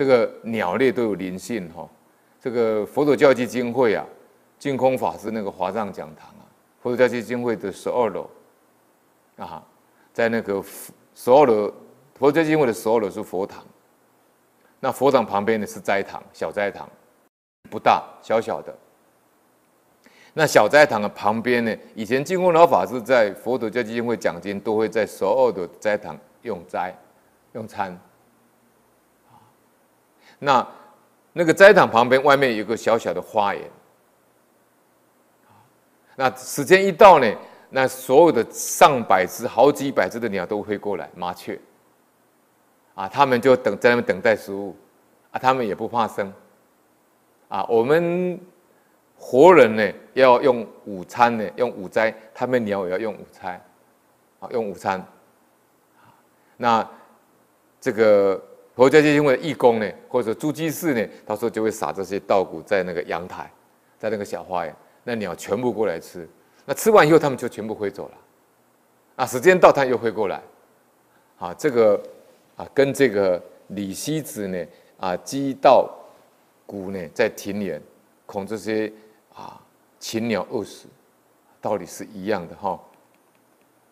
这个鸟类都有灵性哈。这个佛陀教基金会啊，净空法师那个华藏讲堂啊，佛陀教基金会的十二楼啊，在那个十二楼，佛教基金会的十二楼是佛堂。那佛堂旁边呢是斋堂，小斋堂，不大，小小的。那小斋堂的旁边呢，以前净空老法师在佛陀教基金会讲经，都会在十二的斋堂用斋用餐。那那个斋堂旁边外面有个小小的花园。那时间一到呢，那所有的上百只、好几百只的鸟都会过来，麻雀。啊，他们就等在那边等待食物，啊，他们也不怕生。啊，我们活人呢要用午餐呢，用午斋，他们鸟也要用午餐，啊，用午餐。那这个。佛教基金会的义工呢，或者诸居士呢，到时候就会撒这些稻谷在那个阳台，在那个小花园，那鸟全部过来吃。那吃完以后，他们就全部飞走了。啊，时间到，它又飞过来。啊，这个啊，跟这个李希子呢，啊，鸡稻谷呢，在庭园，恐这些啊禽鸟饿死，道理是一样的哈。